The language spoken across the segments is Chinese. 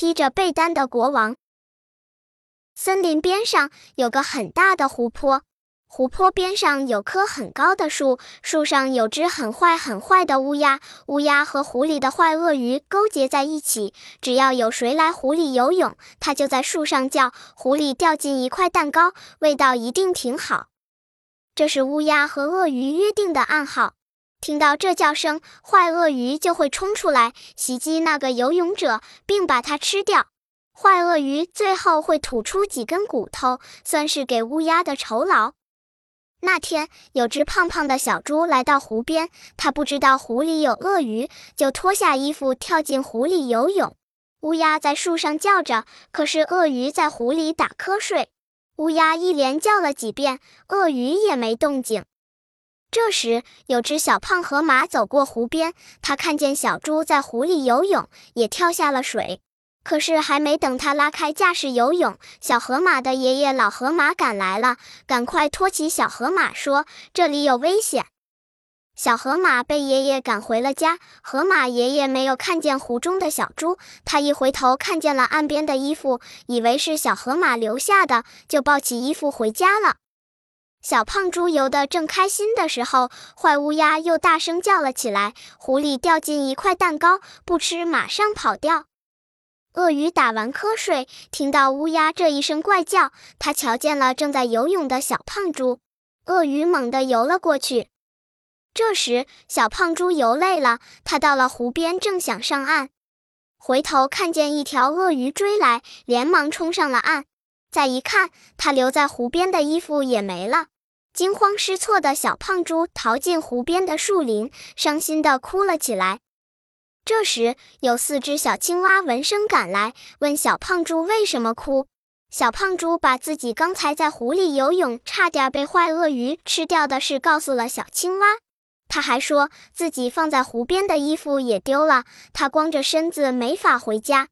披着被单的国王。森林边上有个很大的湖泊，湖泊边上有棵很高的树，树上有只很坏很坏的乌鸦。乌鸦和湖里的坏鳄鱼勾结在一起，只要有谁来湖里游泳，它就在树上叫，湖里掉进一块蛋糕，味道一定挺好。这是乌鸦和鳄鱼约定的暗号。听到这叫声，坏鳄鱼就会冲出来袭击那个游泳者，并把它吃掉。坏鳄鱼最后会吐出几根骨头，算是给乌鸦的酬劳。那天，有只胖胖的小猪来到湖边，它不知道湖里有鳄鱼，就脱下衣服跳进湖里游泳。乌鸦在树上叫着，可是鳄鱼在湖里打瞌睡。乌鸦一连叫了几遍，鳄鱼也没动静。这时，有只小胖河马走过湖边，它看见小猪在湖里游泳，也跳下了水。可是还没等他拉开架势游泳，小河马的爷爷老河马赶来了，赶快拖起小河马说：“这里有危险。”小河马被爷爷赶回了家。河马爷爷没有看见湖中的小猪，他一回头看见了岸边的衣服，以为是小河马留下的，就抱起衣服回家了。小胖猪游得正开心的时候，坏乌鸦又大声叫了起来：“湖里掉进一块蛋糕，不吃马上跑掉。”鳄鱼打完瞌睡，听到乌鸦这一声怪叫，它瞧见了正在游泳的小胖猪，鳄鱼猛地游了过去。这时，小胖猪游累了，它到了湖边，正想上岸，回头看见一条鳄鱼追来，连忙冲上了岸。再一看，它留在湖边的衣服也没了。惊慌失措的小胖猪逃进湖边的树林，伤心地哭了起来。这时，有四只小青蛙闻声赶来，问小胖猪为什么哭。小胖猪把自己刚才在湖里游泳，差点被坏鳄鱼吃掉的事告诉了小青蛙。他还说自己放在湖边的衣服也丢了，他光着身子没法回家。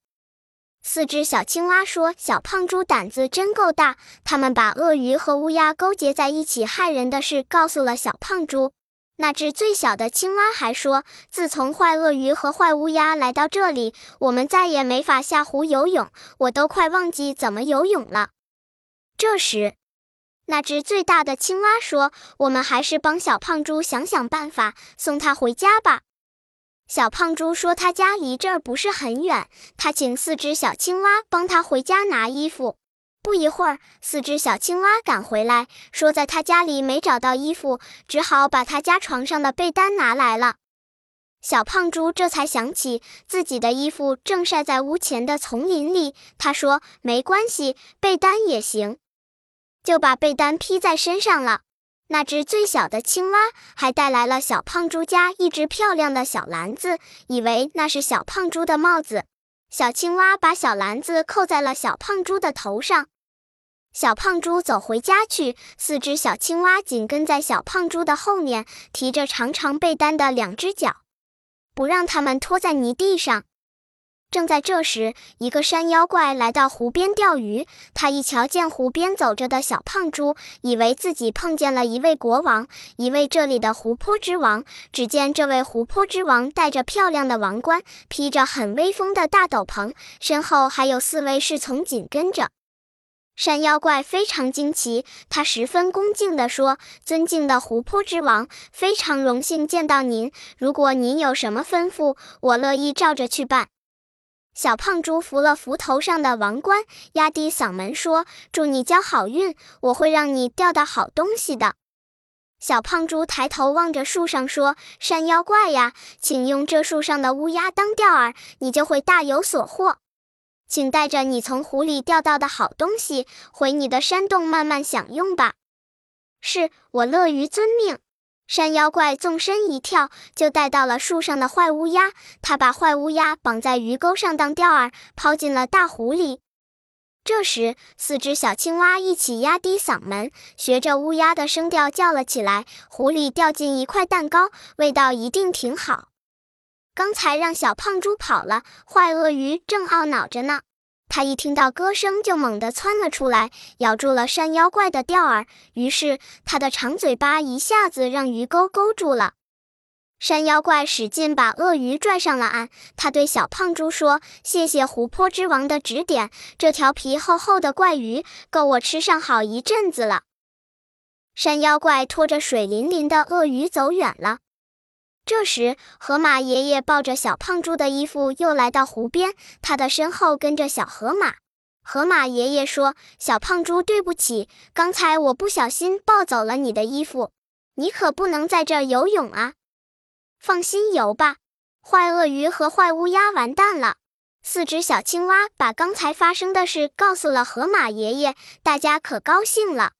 四只小青蛙说：“小胖猪胆子真够大，他们把鳄鱼和乌鸦勾结在一起害人的事告诉了小胖猪。”那只最小的青蛙还说：“自从坏鳄鱼和坏乌鸦来到这里，我们再也没法下湖游泳，我都快忘记怎么游泳了。”这时，那只最大的青蛙说：“我们还是帮小胖猪想想办法，送他回家吧。”小胖猪说：“他家离这儿不是很远，他请四只小青蛙帮他回家拿衣服。”不一会儿，四只小青蛙赶回来，说在他家里没找到衣服，只好把他家床上的被单拿来了。小胖猪这才想起自己的衣服正晒在屋前的丛林里，他说：“没关系，被单也行。”就把被单披在身上了。那只最小的青蛙还带来了小胖猪家一只漂亮的小篮子，以为那是小胖猪的帽子。小青蛙把小篮子扣在了小胖猪的头上。小胖猪走回家去，四只小青蛙紧跟在小胖猪的后面，提着长长被单的两只脚，不让它们拖在泥地上。正在这时，一个山妖怪来到湖边钓鱼。他一瞧见湖边走着的小胖猪，以为自己碰见了一位国王，一位这里的湖泊之王。只见这位湖泊之王戴着漂亮的王冠，披着很威风的大斗篷，身后还有四位侍从紧跟着。山妖怪非常惊奇，他十分恭敬地说：“尊敬的湖泊之王，非常荣幸见到您。如果您有什么吩咐，我乐意照着去办。”小胖猪扶了扶头上的王冠，压低嗓门说：“祝你交好运，我会让你钓到好东西的。”小胖猪抬头望着树上说：“山妖怪呀，请用这树上的乌鸦当钓饵，你就会大有所获。请带着你从湖里钓到的好东西回你的山洞慢慢享用吧。”是我乐于遵命。山妖怪纵身一跳，就带到了树上的坏乌鸦。他把坏乌鸦绑在鱼钩上当钓饵，抛进了大湖里。这时，四只小青蛙一起压低嗓门，学着乌鸦的声调叫了起来：“湖里掉进一块蛋糕，味道一定挺好。刚才让小胖猪跑了，坏鳄鱼正懊恼着呢。”他一听到歌声，就猛地窜了出来，咬住了山妖怪的钓饵。于是，他的长嘴巴一下子让鱼钩勾住了。山妖怪使劲把鳄鱼拽上了岸。他对小胖猪说：“谢谢湖泊之王的指点，这条皮厚厚的怪鱼够我吃上好一阵子了。”山妖怪拖着水淋淋的鳄鱼走远了。这时，河马爷爷抱着小胖猪的衣服又来到湖边，他的身后跟着小河马。河马爷爷说：“小胖猪，对不起，刚才我不小心抱走了你的衣服，你可不能在这儿游泳啊。”放心游吧，坏鳄鱼和坏乌鸦完蛋了。四只小青蛙把刚才发生的事告诉了河马爷爷，大家可高兴了。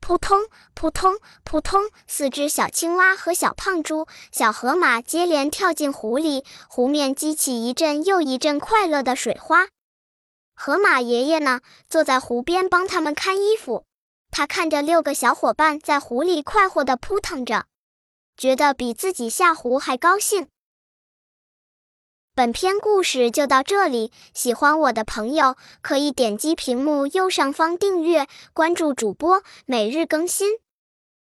扑通扑通扑通，四只小青蛙和小胖猪、小河马接连跳进湖里，湖面激起一阵又一阵快乐的水花。河马爷爷呢，坐在湖边帮他们看衣服。他看着六个小伙伴在湖里快活地扑腾着。觉得比自己下湖还高兴。本篇故事就到这里，喜欢我的朋友可以点击屏幕右上方订阅，关注主播，每日更新。